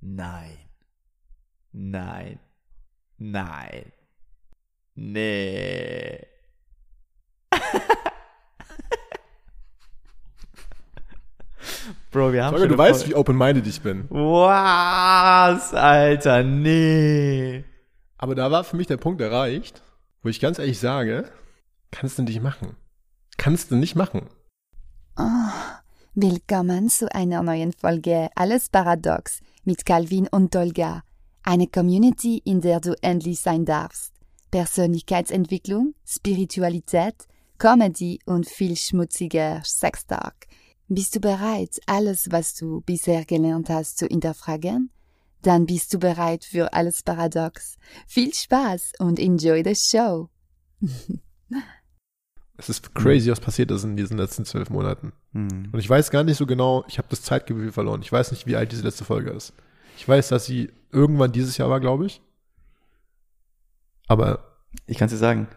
Nein. Nein. Nein. Nee. Bro, wir haben Sorry, schon du weißt, wie open-minded ich bin. Was, Alter, nee. Aber da war für mich der Punkt erreicht, wo ich ganz ehrlich sage, kannst du nicht machen. Kannst du nicht machen. Willkommen zu einer neuen Folge Alles Paradox mit Calvin und Dolga. Eine Community, in der du endlich sein darfst. Persönlichkeitsentwicklung, Spiritualität, Comedy und viel schmutziger Sextalk. Bist du bereit, alles, was du bisher gelernt hast, zu hinterfragen? Dann bist du bereit für Alles Paradox. Viel Spaß und enjoy the show. Es ist crazy, was passiert ist in diesen letzten zwölf Monaten. Hm. Und ich weiß gar nicht so genau, ich habe das Zeitgefühl verloren. Ich weiß nicht, wie alt diese letzte Folge ist. Ich weiß, dass sie irgendwann dieses Jahr war, glaube ich. Aber Ich kann es dir sagen.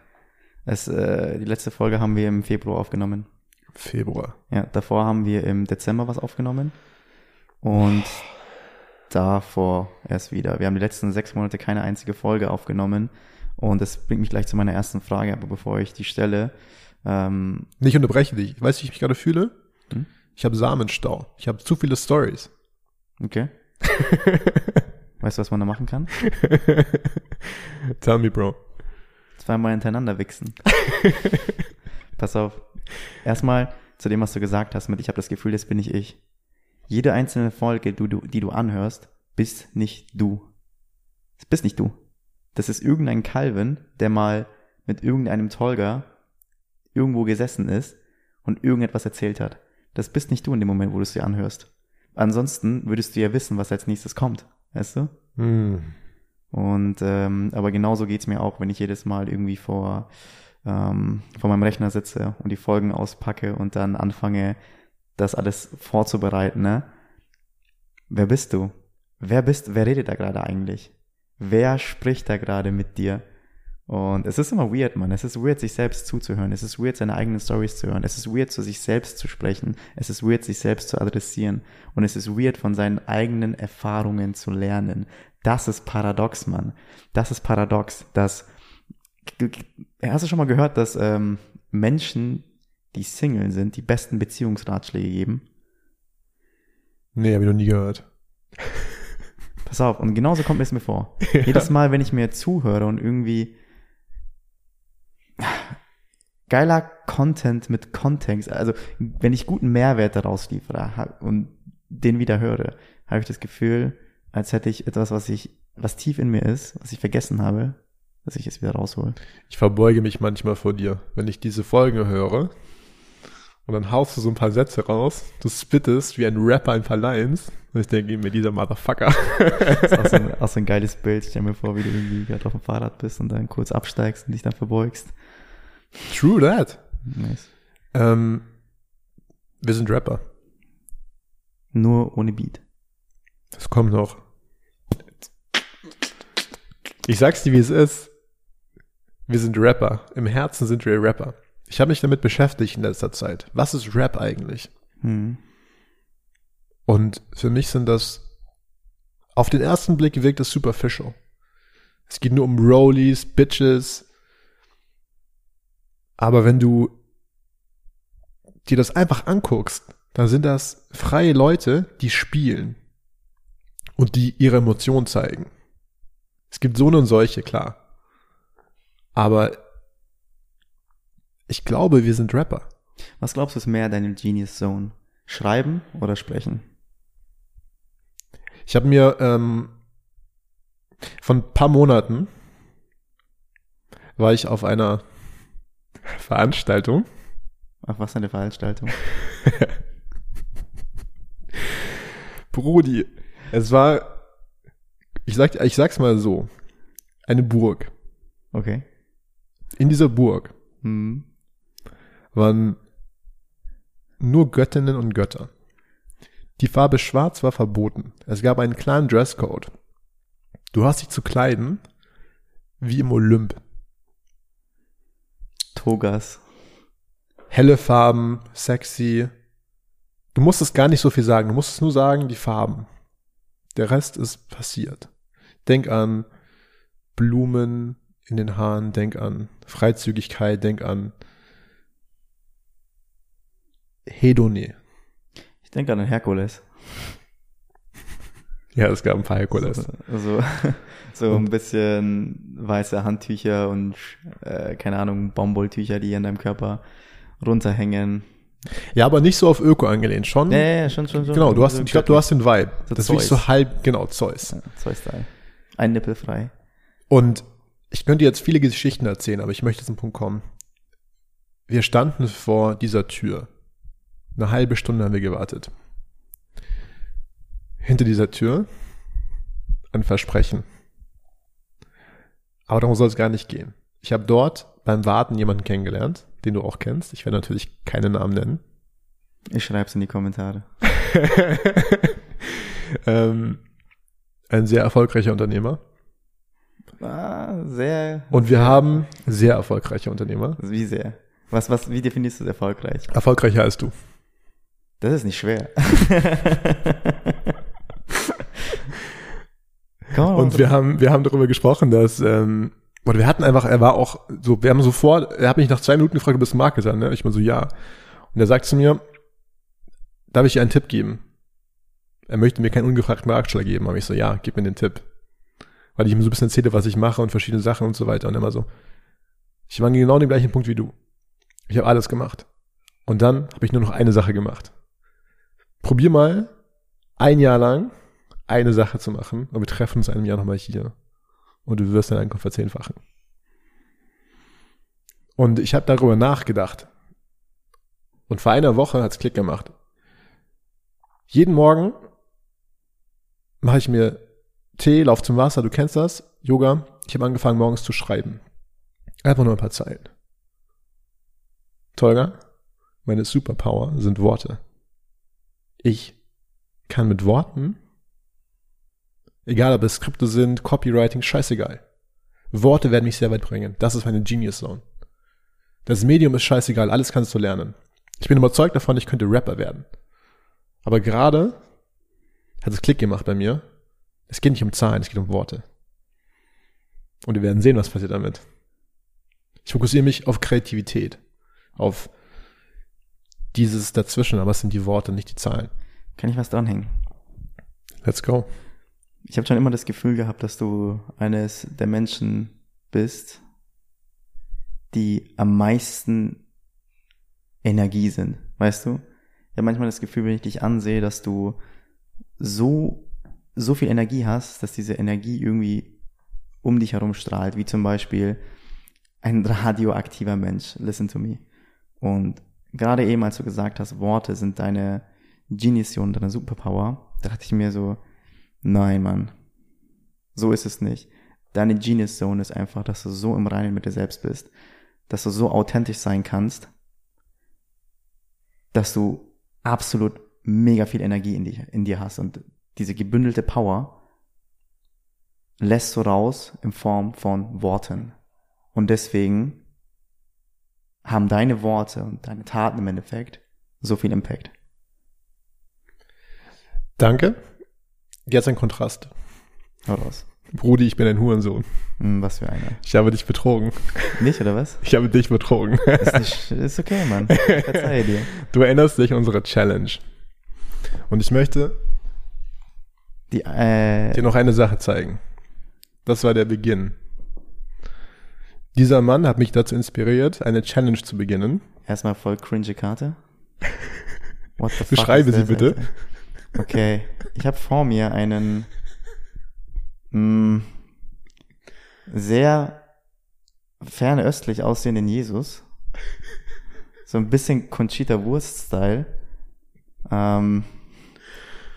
Es, äh, die letzte Folge haben wir im Februar aufgenommen. Februar. Ja, davor haben wir im Dezember was aufgenommen. Und davor erst wieder. Wir haben die letzten sechs Monate keine einzige Folge aufgenommen. Und das bringt mich gleich zu meiner ersten Frage. Aber bevor ich die stelle, ähm, Nicht unterbreche dich. Weißt du, wie ich mich gerade fühle? Hm? Ich habe Samenstau. Ich habe zu viele Stories. okay. Weißt du, was man da machen kann? Tell me, Bro. Zweimal hintereinander wichsen. Pass auf. Erstmal zu dem, was du gesagt hast mit, ich habe das Gefühl, das bin nicht ich. Jede einzelne Folge, du, du, die du anhörst, bist nicht du. Das bist nicht du. Das ist irgendein Calvin, der mal mit irgendeinem Tolga irgendwo gesessen ist und irgendetwas erzählt hat. Das bist nicht du in dem Moment, wo du es dir anhörst. Ansonsten würdest du ja wissen, was als nächstes kommt. Weißt du? Hm. Und ähm, aber genauso geht's mir auch, wenn ich jedes Mal irgendwie vor, ähm, vor meinem Rechner sitze und die Folgen auspacke und dann anfange, das alles vorzubereiten, ne? Wer bist du? Wer bist, wer redet da gerade eigentlich? Wer spricht da gerade mit dir? Und es ist immer weird, man. Es ist weird, sich selbst zuzuhören. Es ist weird, seine eigenen Stories zu hören. Es ist weird, zu sich selbst zu sprechen. Es ist weird, sich selbst zu adressieren. Und es ist weird, von seinen eigenen Erfahrungen zu lernen. Das ist paradox, Mann. Das ist paradox, dass hast du schon mal gehört, dass ähm, Menschen, die Single sind, die besten Beziehungsratschläge geben? Nee, habe ich noch nie gehört. Pass auf, und genauso kommt es mir vor. Jedes Mal, wenn ich mir zuhöre und irgendwie geiler Content mit Kontext, also wenn ich guten Mehrwert daraus liefere und den wieder höre, habe ich das Gefühl, als hätte ich etwas, was ich, was tief in mir ist, was ich vergessen habe, dass ich es wieder raushole. Ich verbeuge mich manchmal vor dir, wenn ich diese Folge höre. Und dann haust du so ein paar Sätze raus. Du spittest wie ein Rapper ein paar Lines. Und ich denke mir, dieser Motherfucker. Das ist auch so, ein, auch so ein geiles Bild. Stell mir vor, wie du irgendwie gerade auf dem Fahrrad bist und dann kurz absteigst und dich dann verbeugst. True that. Nice. Ähm, wir sind Rapper. Nur ohne Beat. Das kommt noch. Ich sag's dir, wie es ist. Wir sind Rapper. Im Herzen sind wir Rapper. Ich habe mich damit beschäftigt in letzter Zeit. Was ist Rap eigentlich? Hm. Und für mich sind das, auf den ersten Blick wirkt es superficial. Es geht nur um Rollies, Bitches. Aber wenn du dir das einfach anguckst, dann sind das freie Leute, die spielen und die ihre Emotionen zeigen. Es gibt so und solche, klar. Aber ich glaube, wir sind Rapper. Was glaubst du ist mehr deine Genius Zone? Schreiben oder sprechen? Ich habe mir ähm, von ein paar Monaten war ich auf einer Veranstaltung. Ach, was eine Veranstaltung? Brudi, es war, ich sag, ich sag's mal so, eine Burg. Okay. In dieser Burg Hm. waren nur Göttinnen und Götter. Die Farbe Schwarz war verboten. Es gab einen klaren Dresscode. Du hast dich zu kleiden wie im Olymp. Togas. Helle Farben, sexy. Du musstest gar nicht so viel sagen. Du musstest nur sagen, die Farben. Der Rest ist passiert. Denk an Blumen in den Haaren, denk an Freizügigkeit, denk an Hedone. Ich denke an den Herkules. Ja, es gab ein paar Herkules. So, so, so ein bisschen weiße Handtücher und äh, keine Ahnung, Baumwolltücher, die an deinem Körper runterhängen. Ja, aber nicht so auf Öko angelehnt, schon. Ja, ja, ja, schon, schon, schon. Genau, du hast, ich glaube, du hast den Vibe. So das ist wirklich so halb, genau, Zeus. Ja, Zeus-Style. Ein Nippel frei. Und ich könnte jetzt viele Geschichten erzählen, aber ich möchte zum Punkt kommen. Wir standen vor dieser Tür. Eine halbe Stunde haben wir gewartet. Hinter dieser Tür ein Versprechen. Aber darum soll es gar nicht gehen. Ich habe dort beim Warten jemanden kennengelernt, den du auch kennst. Ich werde natürlich keinen Namen nennen. Ich schreib's in die Kommentare. ähm, ein sehr erfolgreicher Unternehmer. Ah, sehr. Und wir haben sehr erfolgreiche Unternehmer. Wie sehr? Was, was, wie definierst du erfolgreich? Erfolgreicher als du. Das ist nicht schwer. Und wir haben, wir haben darüber gesprochen, dass, ähm, oder wir hatten einfach, er war auch so, wir haben sofort, er hat mich nach zwei Minuten gefragt, du bist Marketer, ne? Ich mal so, ja. Und er sagt zu mir, darf ich dir einen Tipp geben? Er möchte mir keinen ungefragten Ratschlag geben. Aber ich so, ja, gib mir den Tipp. Weil ich ihm so ein bisschen erzähle, was ich mache und verschiedene Sachen und so weiter. Und er immer so, ich war an genau dem gleichen Punkt wie du. Ich habe alles gemacht. Und dann habe ich nur noch eine Sache gemacht. Probier mal ein Jahr lang eine Sache zu machen und wir treffen uns in einem Jahr nochmal hier. Und du wirst deine Einkommen verzehnfachen. Und ich habe darüber nachgedacht. Und vor einer Woche hat's Klick gemacht. Jeden Morgen mache ich mir Tee, lauf zum Wasser, du kennst das, Yoga. Ich habe angefangen morgens zu schreiben. Einfach nur ein paar Zeilen. Tolga, meine Superpower sind Worte. Ich kann mit Worten, egal ob es Skripte sind, Copywriting, scheißegal. Worte werden mich sehr weit bringen. Das ist meine Genius Zone. Das Medium ist scheißegal, alles kannst du lernen. Ich bin überzeugt davon, ich könnte Rapper werden. Aber gerade hat es Klick gemacht bei mir. Es geht nicht um Zahlen, es geht um Worte. Und wir werden sehen, was passiert damit. Ich fokussiere mich auf Kreativität, auf dieses dazwischen, aber es sind die Worte, nicht die Zahlen. Kann ich was dranhängen? Let's go. Ich habe schon immer das Gefühl gehabt, dass du eines der Menschen bist, die am meisten Energie sind. Weißt du? Ich habe manchmal das Gefühl, wenn ich dich ansehe, dass du so, so viel Energie hast, dass diese Energie irgendwie um dich herum strahlt, wie zum Beispiel ein radioaktiver Mensch. Listen to me. Und gerade eben, als du gesagt hast, Worte sind deine Genius-Sion, deine Superpower, da dachte ich mir so, nein, Mann. So ist es nicht. Deine Genius Zone ist einfach, dass du so im Reinen mit dir selbst bist, dass du so authentisch sein kannst, dass du absolut mega viel Energie in, dich, in dir hast und diese gebündelte Power lässt du raus in Form von Worten. Und deswegen haben deine Worte und deine Taten im Endeffekt so viel Impact. Danke. Jetzt ein Kontrast. Hau raus. Brudi, ich bin ein Hurensohn. Hm, was für einer. Ich habe dich betrogen. Nicht, oder was? Ich habe dich betrogen. Ist, nicht, ist okay, Mann. Ich verzeihe dir. Du erinnerst dich an unsere Challenge. Und ich möchte Die, äh, dir noch eine Sache zeigen. Das war der Beginn. Dieser Mann hat mich dazu inspiriert, eine Challenge zu beginnen. erstmal voll cringe Karte. What the Beschreibe is sie bitte. Alter? Okay, ich habe vor mir einen mh, sehr fernöstlich aussehenden Jesus. So ein bisschen Conchita Wurst-Style. Ähm,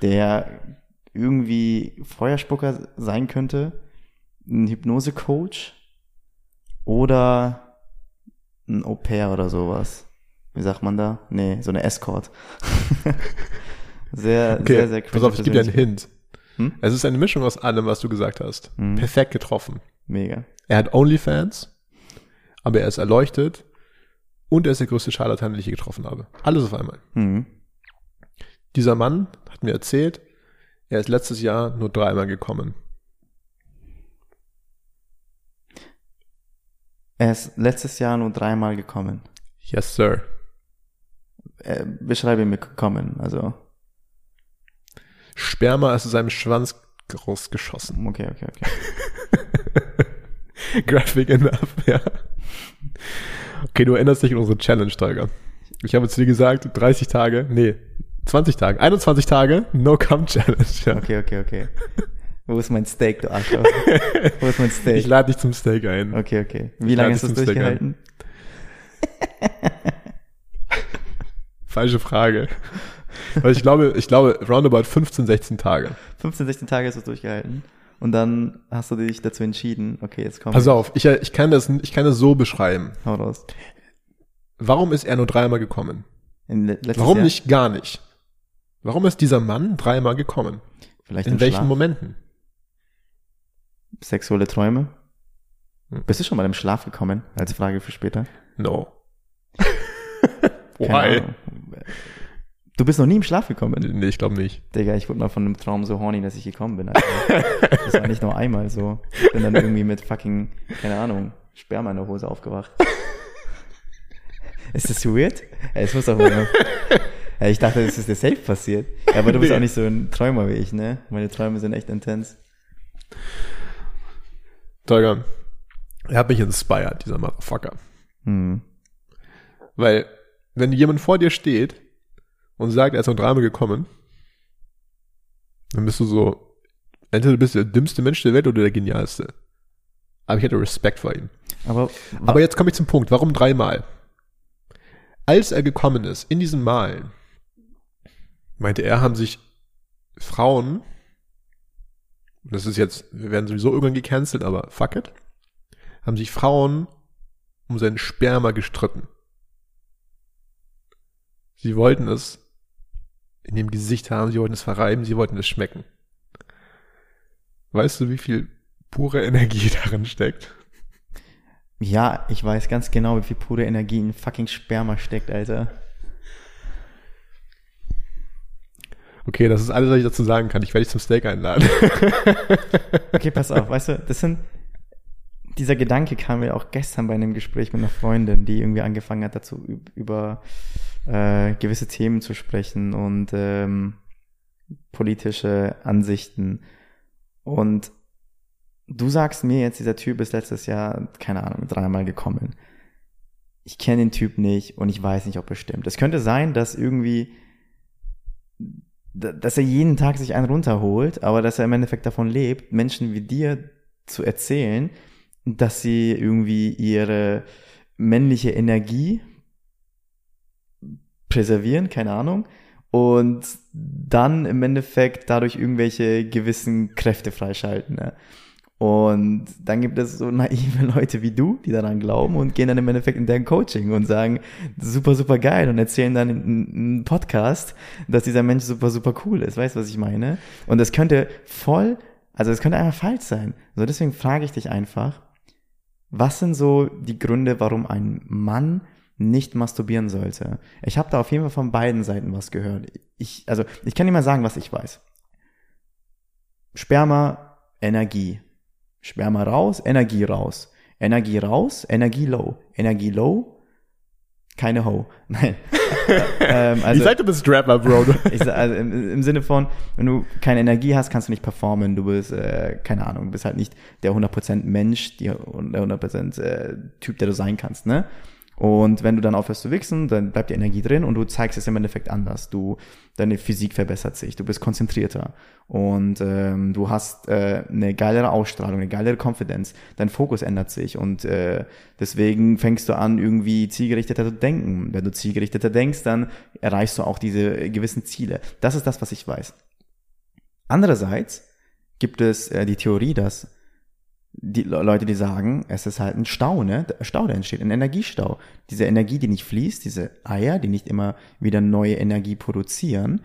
der irgendwie Feuerspucker sein könnte. Ein Hypnose-Coach. Oder ein Au-pair oder sowas. Wie sagt man da? Nee, so eine Escort. sehr, Okay, sehr, sehr pass auf, ich gebe dir einen. Hint. Hm? Es ist eine Mischung aus allem, was du gesagt hast. Mhm. Perfekt getroffen. Mega. Er hat Onlyfans, aber er ist erleuchtet und er ist der größte Scharlatan, den ich je getroffen habe. Alles auf einmal. Mhm. Dieser Mann hat mir erzählt, Er ist letztes Jahr nur dreimal gekommen. Er ist letztes Jahr nur dreimal gekommen. Yes, sir. Äh, beschreibe mir kommen, also. Sperma ist aus seinem Schwanz rausgeschossen. Okay, okay, okay. Graphic enough, ja. Okay, du erinnerst dich an unsere Challenge, Tiger. Ich habe zu dir gesagt, 30 Tage, nee, 20 Tage, 21 Tage, No Come Challenge. Ja. Okay, okay, okay. Wo ist mein Steak, du Arschloch? Wo ist mein Steak? Ich lade dich zum Steak ein. Okay, okay. Wie lange hast du es zum Steak durchgehalten? Falsche Frage. Weil ich glaube, ich glaube, roundabout 15, 16 Tage. 15, 16 Tage hast du es durchgehalten. Und dann hast du dich dazu entschieden, okay, jetzt komm. Pass auf, ich, ich kann das, ich kann das so beschreiben. Hau raus. Warum ist er nur dreimal gekommen? Warum Jahr? nicht gar nicht? Warum ist dieser Mann dreimal gekommen? Vielleicht In welchen Schlaf? Momenten? Sexuelle Träume? Hm. Bist du schon mal im Schlaf gekommen? Als Frage für später. No. Why? Du bist noch nie im Schlaf gekommen? Nee, ich glaube nicht. Digga, ich wurde mal von einem Traum so horny, dass ich gekommen bin. Das war nicht nur einmal so. Ich bin dann irgendwie mit fucking, keine Ahnung, Sperma in der Hose aufgewacht. Ist das weird? Ey, es muss doch mal. Ey, ich dachte, das ist dir safe passiert. Aber du bist Nee. auch nicht so ein Träumer wie ich, ne? Meine Träume sind echt intens. Tolga, er hat mich inspired, dieser Motherfucker. Hm. Weil, wenn jemand vor dir steht und sagt, er ist nur dreimal gekommen, dann bist du so, entweder du bist der dümmste Mensch der Welt oder der genialste. Aber ich hätte Respekt vor ihm. Aber, Aber jetzt komme ich zum Punkt. Warum dreimal? Als er gekommen ist, in diesen Malen, meinte er, haben sich Frauen, das ist jetzt, wir werden sowieso irgendwann gecancelt, aber fuck it, haben sich Frauen um seinen Sperma gestritten. Sie wollten es in dem Gesicht haben, sie wollten es verreiben, sie wollten es schmecken. Weißt du, wie viel pure Energie darin steckt? ja, ich weiß ganz genau, wie viel pure Energie in fucking Sperma steckt, Alter. Okay, das ist alles, was ich dazu sagen kann. Ich werde dich zum Steak einladen. Okay, pass auf, weißt du, das sind, dieser Gedanke kam mir auch gestern bei einem Gespräch mit einer Freundin, die irgendwie angefangen hat, dazu üb- über äh, gewisse Themen zu sprechen und ähm, politische Ansichten. Und du sagst mir jetzt, dieser Typ ist letztes Jahr, keine Ahnung, dreimal gekommen. Ich kenne den Typ nicht und ich weiß nicht, ob er stimmt. Es könnte sein, dass irgendwie da- dass er jeden Tag sich einen runterholt, aber dass er im Endeffekt davon lebt, Menschen wie dir zu erzählen, dass sie irgendwie ihre männliche Energie präservieren, keine Ahnung, und dann im Endeffekt dadurch irgendwelche gewissen Kräfte freischalten. Ne? Und dann gibt es so naive Leute wie du, die daran glauben und gehen dann im Endeffekt in deren Coaching und sagen, super, super geil und erzählen dann einem Podcast, dass dieser Mensch super, super cool ist. Weißt du, was ich meine? Und das könnte voll, also das könnte einfach falsch sein. So, deswegen frage ich dich einfach, was sind so die Gründe, warum ein Mann nicht masturbieren sollte? Ich habe da auf jeden Fall von beiden Seiten was gehört. Ich, also, ich kann dir mal sagen, was ich weiß. Sperma, Energie. Sperma raus, Energie raus. Energie raus, Energie low. Energie low, keine Ho. Nein. ähm, also, ich sag, du bist Rapper, Bro. ich, also im, im Sinne von, wenn du keine Energie hast, kannst du nicht performen. Du bist, äh, keine Ahnung, du bist halt nicht der 100% Mensch, die, der 100% äh, Typ, der du sein kannst, ne? Und wenn du dann aufhörst zu wichsen, dann bleibt die Energie drin und du zeigst es im Endeffekt anders. Du, deine Physik verbessert sich, du bist konzentrierter und ähm, du hast äh, eine geilere Ausstrahlung, eine geilere Confidence. Dein Fokus ändert sich und äh, deswegen fängst du an, irgendwie zielgerichteter zu denken. Wenn du zielgerichteter denkst, dann erreichst du auch diese gewissen Ziele. Das ist das, was ich weiß. Andererseits gibt es äh, die Theorie, dass die Le- Leute, die sagen, es ist halt ein Stau, ne? Stau, der entsteht, ein Energiestau. Diese Energie, die nicht fließt, diese Eier, die nicht immer wieder neue Energie produzieren,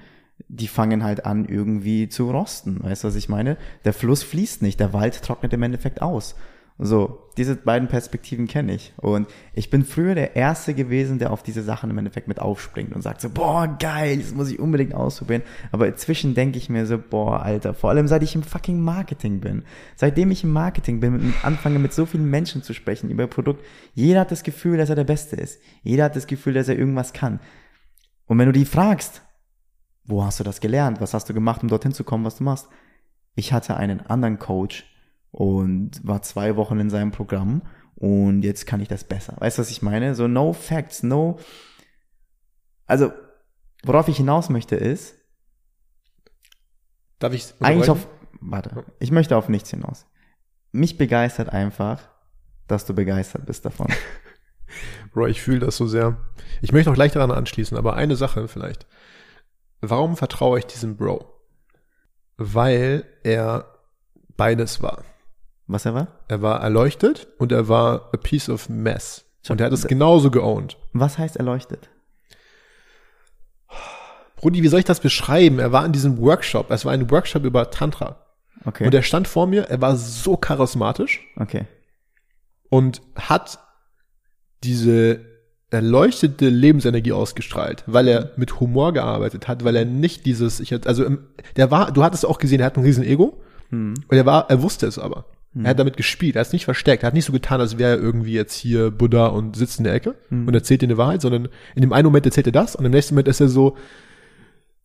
die fangen halt an, irgendwie zu rosten. Weißt du, was ich meine? Der Fluss fließt nicht, der Wald trocknet im Endeffekt aus. So, diese beiden Perspektiven kenne ich. Und ich bin früher der Erste gewesen, der auf diese Sachen im Endeffekt mit aufspringt und sagt so, boah, geil, das muss ich unbedingt ausprobieren. Aber inzwischen denke ich mir so, boah, Alter, vor allem seit ich im fucking Marketing bin. Seitdem ich im Marketing bin und anfange mit so vielen Menschen zu sprechen über Produkt, jeder hat das Gefühl, dass er der Beste ist. Jeder hat das Gefühl, dass er irgendwas kann. Und wenn du die fragst, wo hast du das gelernt? Was hast du gemacht, um dorthin zu kommen, was du machst? Ich hatte einen anderen Coach, und war zwei Wochen in seinem Programm und jetzt kann ich das besser. Weißt du, was ich meine? So no facts, no. Also, worauf ich hinaus möchte ist. Darf ich eigentlich auf. Warte, ich möchte auf nichts hinaus. Mich begeistert einfach, dass du begeistert bist davon. Bro, ich fühle das so sehr. Ich möchte auch gleich daran anschließen, aber eine Sache vielleicht. Warum vertraue ich diesem Bro? Weil er beides war. Was er war? Er war erleuchtet und er war a piece of mess. Und er hat es genauso geowned. Was heißt erleuchtet? Rudi, wie soll ich das beschreiben? Er war in diesem Workshop. Es war ein Workshop über Tantra. Okay. Und er stand vor mir. Er war so charismatisch. Okay. Und hat diese erleuchtete Lebensenergie ausgestrahlt, weil er mit Humor gearbeitet hat, weil er nicht dieses, ich also der war, du hattest auch gesehen, er hat ein riesen Ego. Hm. Und er war, er wusste es aber. Mhm. Er hat damit gespielt, er hat es nicht versteckt, er hat nicht so getan, als wäre er irgendwie jetzt hier Buddha und sitzt in der Ecke mhm. und erzählt dir eine Wahrheit, sondern in dem einen Moment erzählt er das und im nächsten Moment ist er so,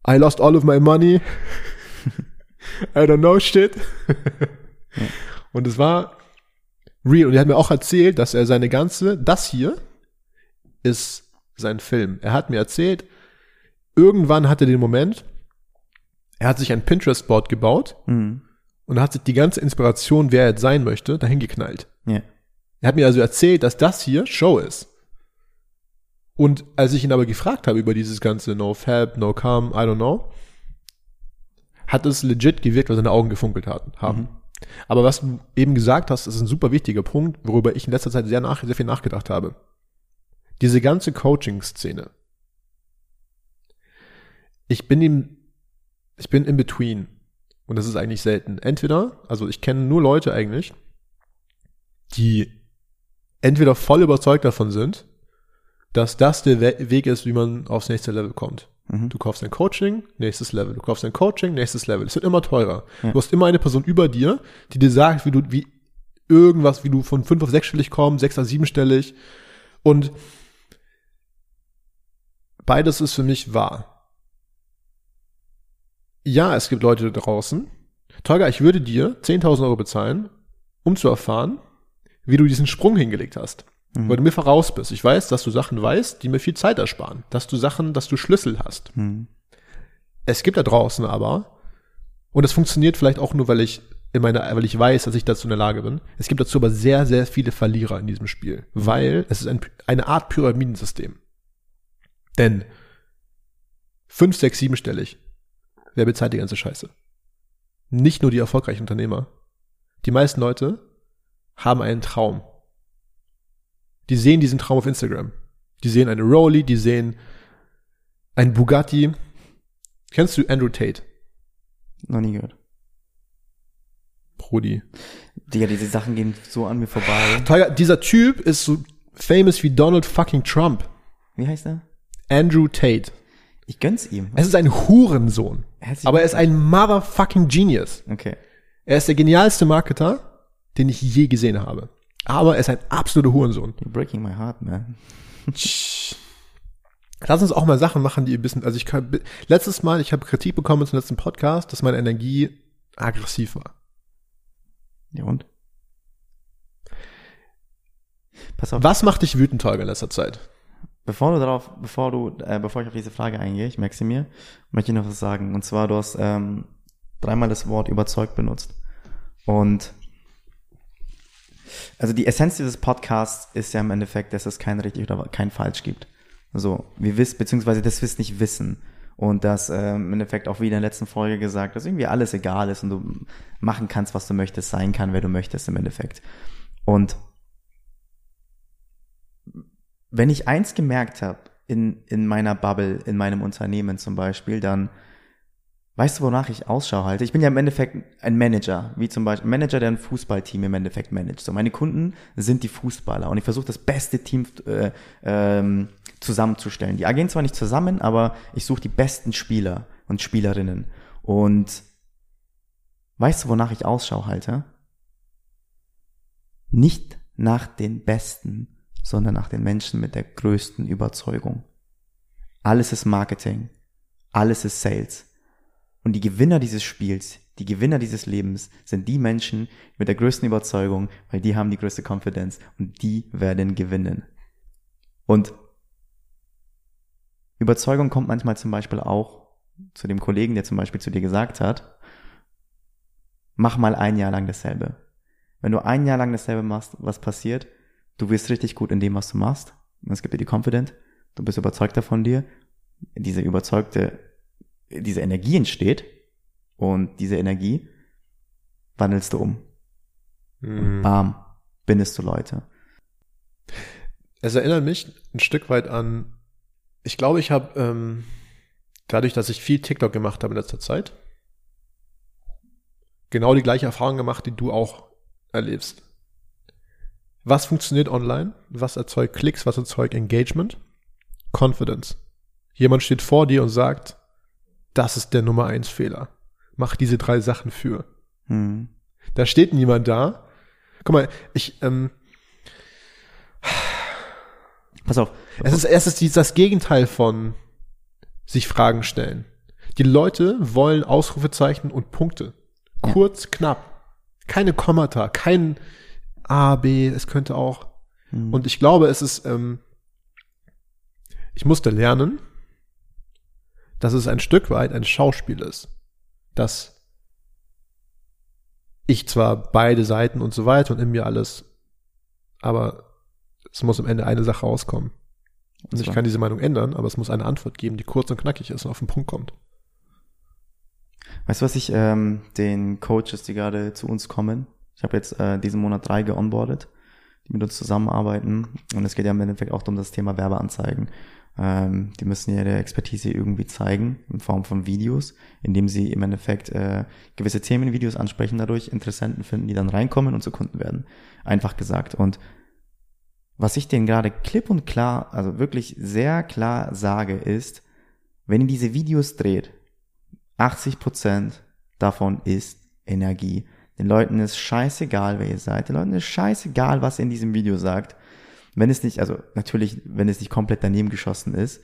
I lost all of my money, I don't know shit. ja. Und es war real und er hat mir auch erzählt, dass er seine ganze, das hier ist sein Film. Er hat mir erzählt, irgendwann hatte er den Moment, er hat sich ein Pinterest-Board gebaut mhm und hat sich die ganze Inspiration, wer er jetzt sein möchte, dahin geknallt. Ja. Er hat mir also erzählt, dass das hier Show ist. Und als ich ihn aber gefragt habe über dieses ganze No Fab, No Calm, I don't know, hat es legit gewirkt, weil seine Augen gefunkelt hatten, haben. Mhm. Aber was du eben gesagt hast, ist ein super wichtiger Punkt, worüber ich in letzter Zeit sehr, nach, sehr viel nachgedacht habe. Diese ganze Coaching-Szene. Ich bin ihm, ich bin in between. Und das ist eigentlich selten. Entweder, also ich kenne nur Leute eigentlich, die entweder voll überzeugt davon sind, dass das der We Weg ist, wie man aufs nächste Level kommt. Mhm. Du kaufst ein Coaching, nächstes Level. Du kaufst ein Coaching, nächstes Level. Es wird immer teurer. Ja. Du hast immer eine Person über dir, die dir sagt, wie du, wie irgendwas, wie du von fünf auf sechsstellig kommst, sechs auf siebenstellig. Und beides ist für mich wahr ja, es gibt Leute da draußen. Tolga, ich würde dir 10.000 Euro bezahlen, um zu erfahren, wie du diesen Sprung hingelegt hast. Mhm. Weil du mir voraus bist. Ich weiß, dass du Sachen weißt, die mir viel Zeit ersparen. Dass du Sachen, dass du Schlüssel hast. Mhm. Es gibt da draußen aber, und es funktioniert vielleicht auch nur, weil ich in meiner, weil ich weiß, dass ich dazu in der Lage bin. Es gibt dazu aber sehr, sehr viele Verlierer in diesem Spiel. Weil es ist ein, eine Art Pyramidensystem. Denn fünf, sechs, siebenstellig Wer bezahlt die ganze Scheiße? Nicht nur die erfolgreichen Unternehmer. Die meisten Leute haben einen Traum. Die sehen diesen Traum auf Instagram. Die sehen eine Rolli, die sehen ein Bugatti. Kennst du Andrew Tate? Noch nie gehört. Brudi. Digga, diese Sachen gehen so an mir vorbei. Tiger, dieser Typ ist so famous wie Donald fucking Trump. Wie heißt er? Andrew Tate. Ich gönn's ihm. Es ist ein Hurensohn. Herzlich aber er ist ein motherfucking Genius. Okay. Er ist der genialste Marketer, den ich je gesehen habe. Aber er ist ein absoluter Hurensohn. You're breaking my heart, man. Lass uns auch mal Sachen machen, die ein bisschen, also ich kann, letztes Mal, ich habe Kritik bekommen zum letzten Podcast, dass meine Energie aggressiv war. Ja und? Pass auf. Was macht dich wütend, Holger, in letzter Zeit? Bevor du darauf, bevor du, äh, bevor ich auf diese Frage eingehe, ich merke sie mir, möchte ich noch was sagen. Und zwar, du hast ähm, dreimal das Wort überzeugt benutzt. Und also die Essenz dieses Podcasts ist ja im Endeffekt, dass es kein richtig oder kein falsch gibt. Also wir wissen, beziehungsweise das wir nicht wissen. Und dass ähm, im Endeffekt auch wie in der letzten Folge gesagt, dass irgendwie alles egal ist und du machen kannst, was du möchtest, sein kann, wer du möchtest im Endeffekt. Und wenn ich eins gemerkt habe in, in meiner Bubble, in meinem Unternehmen zum Beispiel, dann Weißt du, wonach ich Ausschau halte? Ich bin ja im Endeffekt ein Manager, wie zum Beispiel ein Manager, der ein Fußballteam im Endeffekt managt. So, meine Kunden sind die Fußballer und ich versuche das beste Team äh, ähm, zusammenzustellen. Die agieren zwar nicht zusammen, aber ich suche die besten Spieler und Spielerinnen. Und weißt du, wonach ich Ausschau halte? Nicht nach den Besten, sondern nach den Menschen mit der größten Überzeugung. Alles ist Marketing, alles ist Sales. Und die Gewinner dieses Spiels, die Gewinner dieses Lebens sind die Menschen mit der größten Überzeugung, weil die haben die größte Confidence und die werden gewinnen. Und Überzeugung kommt manchmal zum Beispiel auch zu dem Kollegen, der zum Beispiel zu dir gesagt hat, mach mal ein Jahr lang dasselbe. Wenn du ein Jahr lang dasselbe machst, was passiert? Du wirst richtig gut in dem, was du machst. Es gibt dir die Confidence. Du bist überzeugt davon dir. Diese überzeugte diese Energie entsteht und diese Energie wandelst du um. Mhm. Bam, bindest du Leute. Es erinnert mich ein Stück weit an, ich glaube, ich habe ähm, dadurch, dass ich viel TikTok gemacht habe in letzter Zeit, genau die gleiche Erfahrung gemacht, die du auch erlebst. Was funktioniert online? Was erzeugt Klicks? Was erzeugt Engagement? Confidence. Jemand steht vor dir und sagt, das ist der Nummer eins Fehler. Mach diese drei Sachen für. Hm. Da steht niemand da. Guck mal, ich, ähm, Pass auf. Es ist, es ist das Gegenteil von sich Fragen stellen. Die Leute wollen Ausrufezeichen und Punkte. Kurz, ja. knapp. Keine Kommata, kein A, B, es könnte auch. Hm. Und ich glaube, es ist, ähm, ich musste lernen, dass es ein Stück weit ein Schauspiel ist. Dass ich zwar beide Seiten und so weiter und in mir alles, aber es muss am Ende eine Sache rauskommen. Und ich kann diese Meinung ändern, aber es muss eine Antwort geben, die kurz und knackig ist und auf den Punkt kommt. Weißt du, was ich ähm, den Coaches, die gerade zu uns kommen, ich habe jetzt äh, diesen Monat drei geonboardet, die mit uns zusammenarbeiten. Und es geht ja im Endeffekt auch um das Thema Werbeanzeigen. Ähm, die müssen ihre Expertise irgendwie zeigen in Form von Videos, indem sie im Endeffekt äh, gewisse Themenvideos ansprechen, dadurch Interessenten finden, die dann reinkommen und zu Kunden werden. Einfach gesagt. Und was ich denen gerade klipp und klar, also wirklich sehr klar sage, ist, wenn ihr diese Videos dreht, 80 Prozent davon ist Energie. Den Leuten ist scheißegal, wer ihr seid. Den Leuten ist scheißegal, was ihr in diesem Video sagt wenn es nicht, also natürlich, wenn es nicht komplett daneben geschossen ist.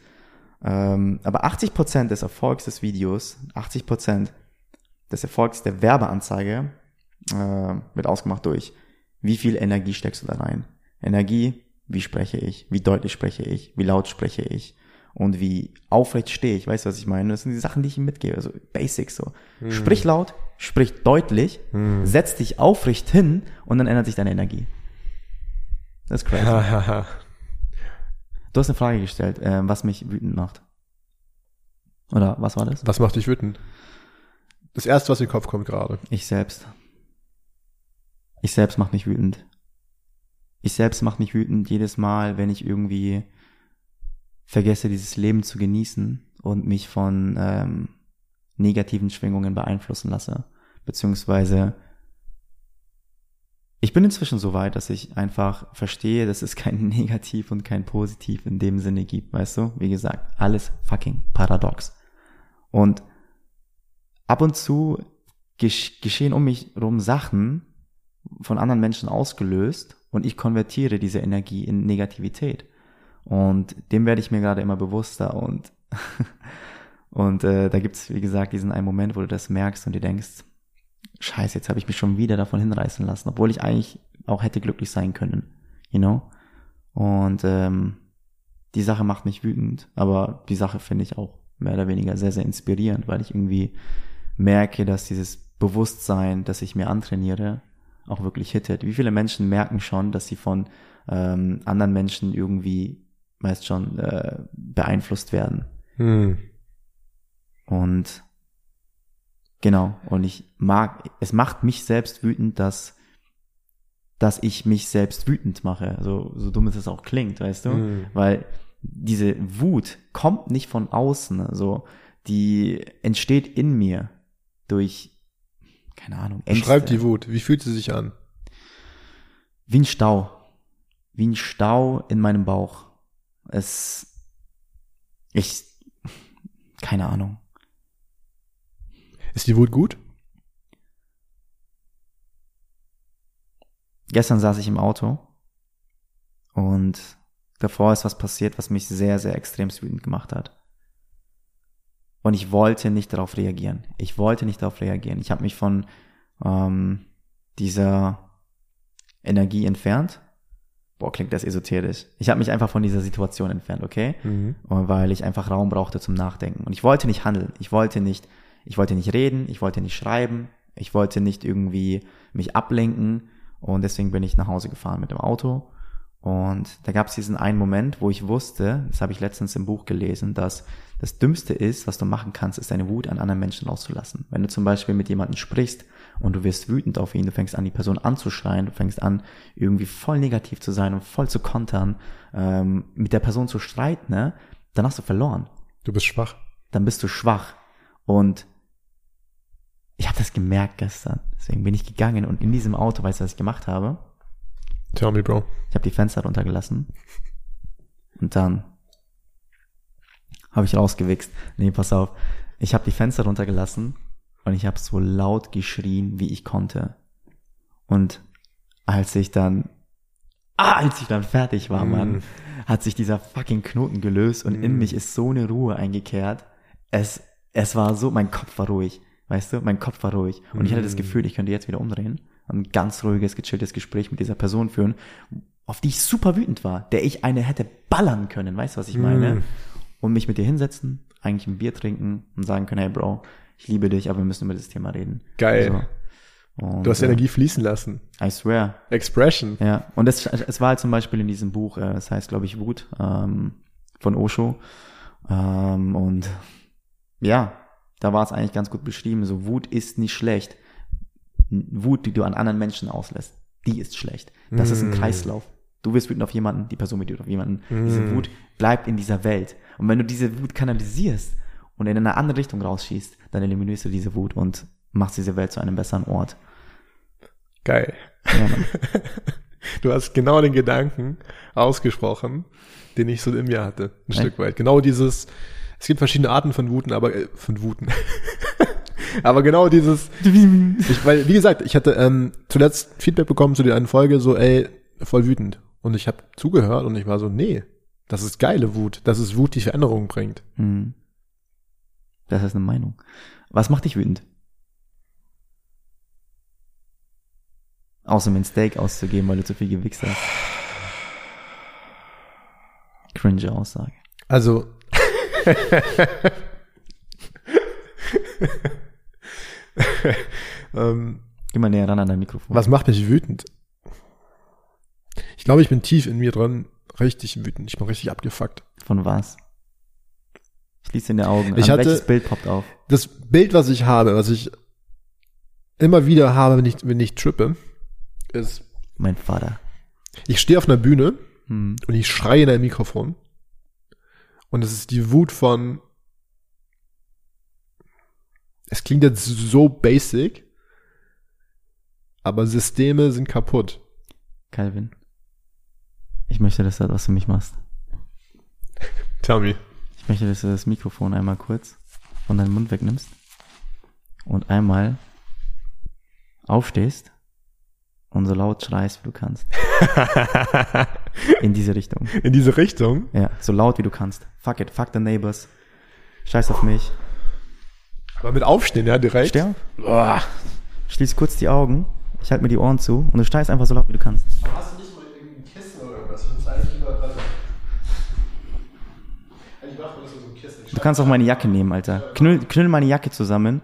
Ähm, aber 80 Prozent des Erfolgs des Videos, 80 Prozent des Erfolgs der Werbeanzeige äh, wird ausgemacht durch, wie viel Energie steckst du da rein? Energie, wie spreche ich? Wie deutlich spreche ich? Wie laut spreche ich? Und wie aufrecht stehe ich? Weißt du, was ich meine? Das sind die Sachen, die ich ihm mitgebe. Also Basics so. Hm. Sprich laut, sprich deutlich, hm. setz dich aufrecht hin und dann ändert sich deine Energie. Das ist crazy. du hast eine Frage gestellt, äh, was mich wütend macht. Oder was war das? Was macht dich wütend? Das erste, was in den Kopf kommt gerade. Ich selbst. Ich selbst mach mich wütend. Ich selbst mach mich wütend jedes Mal, wenn ich irgendwie vergesse, dieses Leben zu genießen und mich von ähm, negativen Schwingungen beeinflussen lasse. Beziehungsweise ich bin inzwischen so weit, dass ich einfach verstehe, dass es kein Negativ und kein Positiv in dem Sinne gibt, weißt du? Wie gesagt, alles fucking paradox. Und ab und zu geschehen um mich rum Sachen von anderen Menschen ausgelöst und ich konvertiere diese Energie in Negativität. Und dem werde ich mir gerade immer bewusster und und äh, da gibt's wie gesagt diesen einen Moment, wo du das merkst und dir denkst, scheiße, jetzt habe ich mich schon wieder davon hinreißen lassen, obwohl ich eigentlich auch hätte glücklich sein können, you know? Und ähm, die Sache macht mich wütend, aber die Sache finde ich auch mehr oder weniger sehr, sehr inspirierend, weil ich irgendwie merke, dass dieses Bewusstsein, das ich mir antrainiere, auch wirklich hittet. Wie viele Menschen merken schon, dass sie von ähm, anderen Menschen irgendwie, meist schon, äh, beeinflusst werden. Hm. Und Genau. Und ich mag, es macht mich selbst wütend, dass, dass ich mich selbst wütend mache. Also, so dumm es es auch klingt, weißt du? Mhm. Weil diese Wut kommt nicht von außen. Also, die entsteht in mir durch, keine Ahnung, Ängste. Beschreib die Wut. Wie fühlt sie sich an? Wie ein Stau. Wie ein Stau in meinem Bauch. Es, ich, keine Ahnung. Ist die Wut gut? Gestern saß ich im Auto und davor ist was passiert, was mich sehr, sehr extrem wütend gemacht hat. Und ich wollte nicht darauf reagieren. Ich wollte nicht darauf reagieren. Ich habe mich von ähm, dieser Energie entfernt. Boah, klingt das esoterisch. Ich habe mich einfach von dieser Situation entfernt, okay? Mhm. Weil ich einfach Raum brauchte zum Nachdenken. Und ich wollte nicht handeln. Ich wollte nicht, ich wollte nicht reden, ich wollte nicht schreiben, ich wollte nicht irgendwie mich ablenken. Und deswegen bin ich nach Hause gefahren mit dem Auto. Und da gab es diesen einen Moment, wo ich wusste, das habe ich letztens im Buch gelesen, dass das Dümmste ist, was du machen kannst, ist deine Wut an anderen Menschen rauszulassen. Wenn du zum Beispiel mit jemandem sprichst und du wirst wütend auf ihn, du fängst an, die Person anzuschreien, du fängst an, irgendwie voll negativ zu sein und voll zu kontern, ähm, mit der Person zu streiten, ne? dann hast du verloren. Du bist schwach. Dann bist du schwach. Und ich habe das gemerkt gestern. Deswegen bin ich gegangen und in diesem Auto, weißt du, was ich gemacht habe? Tell me, Bro. Ich habe die Fenster runtergelassen. Und dann habe ich rausgewichst. Nee, pass auf. Ich habe die Fenster runtergelassen und ich habe so laut geschrien, wie ich konnte. Und als ich dann, ah, als ich dann fertig war, Mm. Mann, hat sich dieser fucking Knoten gelöst und in Mm. mich ist so eine Ruhe eingekehrt. Es, es war so, mein Kopf war ruhig. Weißt du, mein Kopf war ruhig. Und ich hatte das Mm. Gefühl, ich könnte jetzt wieder umdrehen, ein ganz ruhiges, gechilltes Gespräch mit dieser Person führen, auf die ich super wütend war, der ich eine hätte ballern können. Weißt du, was ich meine? Mm. Und mich mit dir hinsetzen, eigentlich ein Bier trinken und sagen können, hey Bro, ich liebe dich, aber wir müssen über das Thema reden. Geil. So. Und, Du hast äh, Energie fließen lassen. I swear. Expression. Ja, und es, es war halt zum Beispiel in diesem Buch, äh, es heißt, glaube ich, Wut ähm, von Osho. Ähm, und ja, da war es eigentlich ganz gut beschrieben. So, Wut ist nicht schlecht. Wut, die du an anderen Menschen auslässt, die ist schlecht. Das ist ein Mm. Kreislauf. Du wirst wütend auf jemanden, die Person wird wütend auf jemanden. Diese Mm. Wut bleibt in dieser Welt. Und wenn du diese Wut kanalisierst und in eine andere Richtung rausschießt, dann eliminierst du diese Wut und machst diese Welt zu einem besseren Ort. Geil. Ja. Du hast genau den Gedanken ausgesprochen, den ich so in mir hatte, ein Echt? Stück weit. Genau dieses, es gibt verschiedene Arten von Wuten, aber äh, von Wuten. aber genau dieses, ich, weil, wie gesagt, ich hatte ähm, zuletzt Feedback bekommen zu der einen Folge, so, ey, voll wütend. Und ich habe zugehört und ich war so, nee, das ist geile Wut. Das ist Wut, die Veränderungen bringt. Hm. Das ist eine Meinung. Was macht dich wütend? Außer mir ein Steak auszugeben, weil du zu viel gewichst hast. Cringe Aussage. Also. Ähm, Geh mal näher ran an dein Mikrofon. was macht mich wütend? Ich glaube, ich bin tief in mir drin richtig wütend. Ich bin richtig abgefuckt. Von was? Schließ deine Augen. Ich an hatte- welches Bild poppt auf? Das Bild, was ich habe, was ich immer wieder habe, wenn ich, wenn ich trippe, ist, Mein Vater. ich stehe auf einer Bühne Hm. und ich schreie in ein Mikrofon. Und es ist die Wut von, es klingt jetzt so basic, aber Systeme sind kaputt. Calvin. Ich möchte, dass du das für mich machst. Tell me. Ich möchte, dass du das Mikrofon einmal kurz von deinem Mund wegnimmst und einmal aufstehst und so laut schreist, wie du kannst. In diese Richtung. In diese Richtung. Ja, so laut wie du kannst. Fuck it, fuck the neighbors. Scheiß auf mich. Aber mit Aufstehen, ja, direkt. Steh auf. Schließ kurz die Augen. Ich halte mir die Ohren zu und du schreist einfach so laut, wie du kannst. Hast du nicht mal irgendein Kissen oder irgendwas? Ich muss eigentlich lieber dran. So einem Kissen. Du kannst auch meine Jacke nehmen, Alter. Knüll, knüll meine Jacke zusammen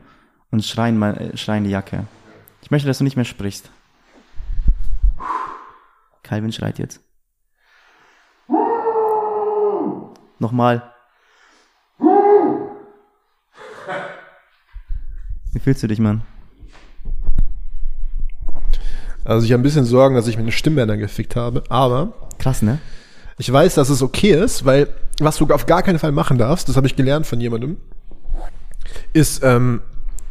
und schreien, mein- äh, schreien die Jacke. Ich möchte, dass du nicht mehr sprichst. Calvin schreit jetzt. Nochmal. Wie fühlst du dich, Mann? Also ich habe ein bisschen Sorgen, dass ich meine Stimmbänder gefickt habe, aber Krass, ne? ich weiß, dass es okay ist, weil was du auf gar keinen Fall machen darfst, das habe ich gelernt von jemandem, ist ähm,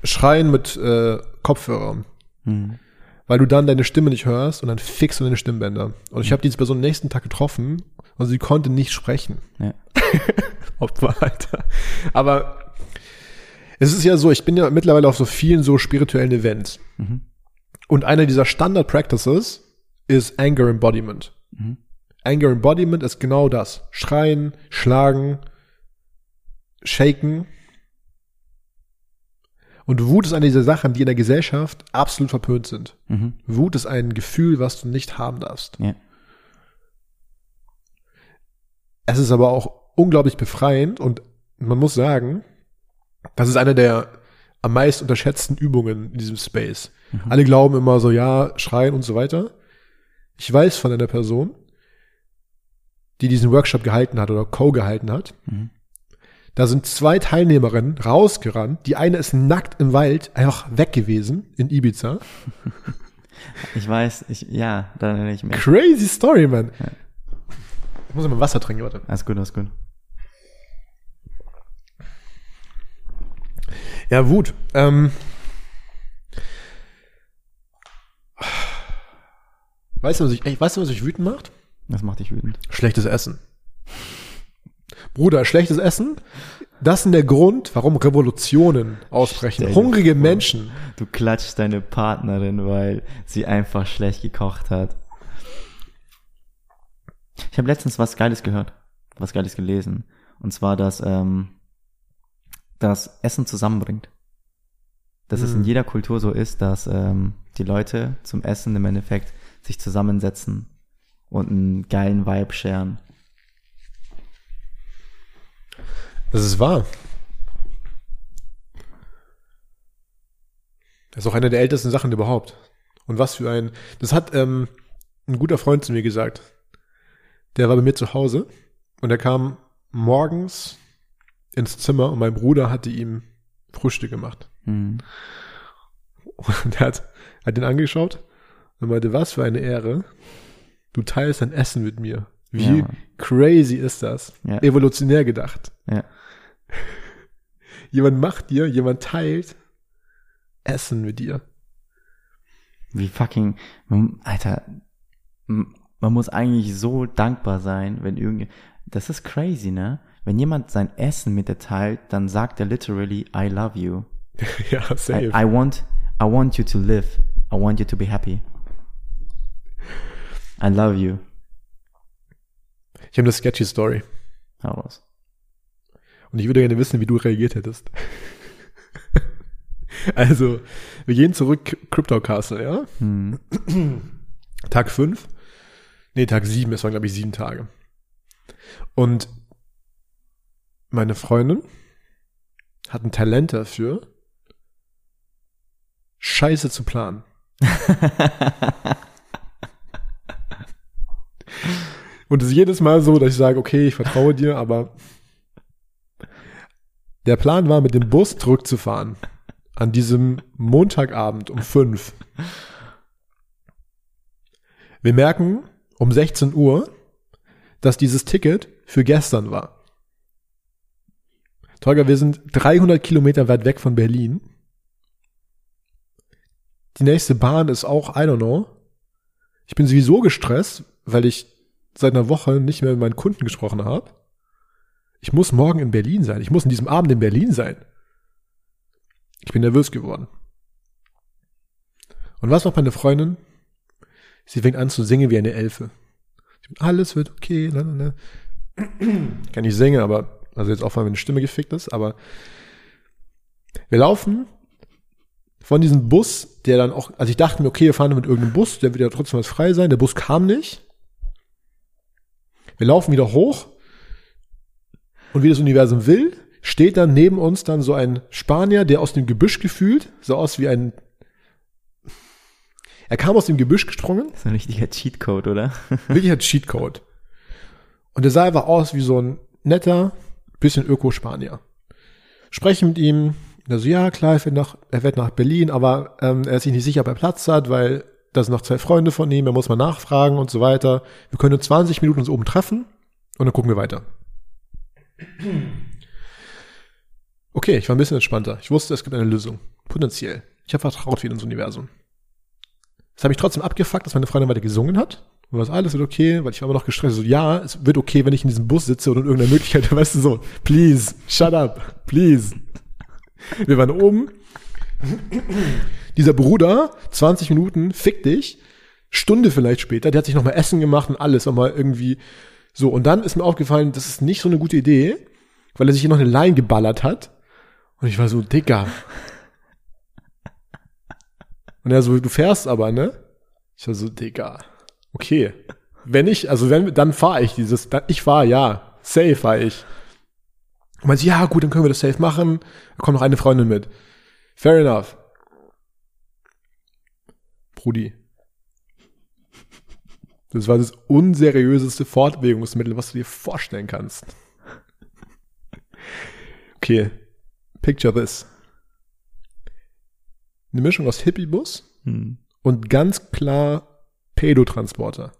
Schreien mit äh, Kopfhörern. Hm. Weil du dann deine Stimme nicht hörst und dann fixst du deine Stimmbänder. Und ich habe diese Person nächsten Tag getroffen und sie konnte nicht sprechen. Ja. Opfer, Alter. Aber es ist ja so, ich bin ja mittlerweile auf so vielen so spirituellen Events. Mhm. Und einer dieser Standard Practices ist Anger Embodiment. Mhm. Anger Embodiment ist genau das. Schreien, schlagen, shaken. Und Wut ist eine dieser Sachen, die in der Gesellschaft absolut verpönt sind. Mhm. Wut ist ein Gefühl, was du nicht haben darfst. Ja. Es ist aber auch unglaublich befreiend und man muss sagen, das ist eine der am meist unterschätzten Übungen in diesem Space. Alle glauben immer so, ja, schreien und so weiter. Ich weiß von einer Person, die diesen Workshop gehalten hat oder Co gehalten hat. Mhm. Da sind zwei Teilnehmerinnen rausgerannt. Die eine ist nackt im Wald einfach weg gewesen in Ibiza. Ich weiß, ich, ja, da erinnere ich mich. Crazy Story, man. Ich muss mal Wasser trinken, warte. Alles gut, alles gut. Ja, Wut. Ähm, weißt du, was ich, ey, weißt du, was mich wütend macht? Das macht dich wütend. Schlechtes Essen. Bruder, schlechtes Essen, das ist der Grund, warum Revolutionen ausbrechen. Stell Hungrige vor. Menschen. Du klatschst deine Partnerin, weil sie einfach schlecht gekocht hat. Ich habe letztens was Geiles gehört, was Geiles gelesen. Und zwar, dass ähm, das Essen zusammenbringt. Dass es in Hm. jeder Kultur so ist, dass ähm, die Leute zum Essen im Endeffekt sich zusammensetzen und einen geilen Vibe scheren. Das ist wahr. Das ist auch eine der ältesten Sachen überhaupt. Und was für ein, das hat ähm, ein guter Freund zu mir gesagt. Der war bei mir zu Hause und er kam morgens ins Zimmer und mein Bruder hatte ihm Frühstück gemacht. Hm. Und er hat, hat ihn angeschaut und meinte, was für eine Ehre. Du teilst dein Essen mit mir. Wie Ja. crazy ist das? Ja. Evolutionär gedacht. Ja. Jemand macht dir, jemand teilt Essen mit dir. Wie fucking, Alter, man muss eigentlich so dankbar sein, wenn irgendwie, das ist crazy, ne? Wenn jemand sein Essen mit dir teilt, dann sagt er literally, I love you. ja, I, safe. I want, I want you to live. I want you to be happy. I love you. ich habe eine sketchy Story. Hau raus. Und ich würde gerne wissen, wie du reagiert hättest. also, wir gehen zurück, Crypto Castle, ja? Hm. Tag fünf. Nee, Tag sieben, es waren, glaube ich, sieben Tage. Und meine Freundin hat ein Talent dafür, Scheiße zu planen. Und es ist jedes Mal so, dass ich sage, okay, ich vertraue dir, aber der Plan war, mit dem Bus zurückzufahren. An diesem Montagabend um fünf. Wir merken um 16 Uhr, dass dieses Ticket für gestern war. Tolga, wir sind 300 Kilometer weit weg von Berlin. Die nächste Bahn ist auch, I don't know. Ich bin sowieso gestresst, weil ich seit einer Woche nicht mehr mit meinen Kunden gesprochen habe. Ich muss morgen in Berlin sein. Ich muss in diesem Abend in Berlin sein. Ich bin nervös geworden. Und was macht meine Freundin? Sie fängt an zu singen wie eine Elfe. Alles wird okay. Ne, ne. Kann nicht singen, aber also jetzt auch, weil meine Stimme gefickt ist, aber wir laufen von diesem Bus, der dann auch, also ich dachte mir, okay, wir fahren mit irgendeinem Bus, der wird ja trotzdem was frei sein. Der Bus kam nicht. Wir laufen wieder hoch und wie das Universum will, steht dann neben uns dann so ein Spanier, der aus dem Gebüsch gefühlt, so aus wie ein er kam aus dem Gebüsch gesprungen, Das ist ein richtiger Cheatcode, oder? wirklich ein Cheatcode. Und der sah einfach aus wie so ein netter, bisschen Öko-Spanier. Spreche mit ihm, er so, ja, klar, er nach, er fährt nach Berlin, aber ähm, er ist sich nicht sicher, ob er Platz hat, weil da sind noch zwei Freunde von ihm, er muss mal nachfragen und so weiter. Wir können in 20 Minuten uns oben treffen und dann gucken wir weiter. Okay, ich war ein bisschen entspannter. Ich wusste, es gibt eine Lösung. Potenziell. Ich habe vertraut wieder ins Universum. Das habe ich trotzdem abgefuckt, dass meine Freundin weiter gesungen hat. Und was alles wird okay, weil ich war aber noch gestresst. So, ja, es wird okay, wenn ich in diesem Bus sitze und in irgendeiner Möglichkeit, weißt du so, please, shut up, please. Wir waren oben. Dieser Bruder, 20 Minuten, fick dich. Stunde vielleicht später, der hat sich nochmal Essen gemacht und alles, nochmal irgendwie so. Und dann ist mir aufgefallen, das ist nicht so eine gute Idee, weil er sich hier noch eine Line geballert hat. Und ich war so, Digga. Und er so, du fährst aber, ne? Ich war so, Digga. Okay. Wenn ich, also wenn, dann fahre ich dieses, dann, ich fahre, ja. Safe fahre ich. Und man so, ja, gut, dann können wir das safe machen. Da kommt noch eine Freundin mit. Fair enough. Brudi. Das war das unseriöseste Fortbewegungsmittel, was du dir vorstellen kannst. Okay. Picture this. Eine Mischung aus Hippiebus Hm. und ganz klar Pedotransporter.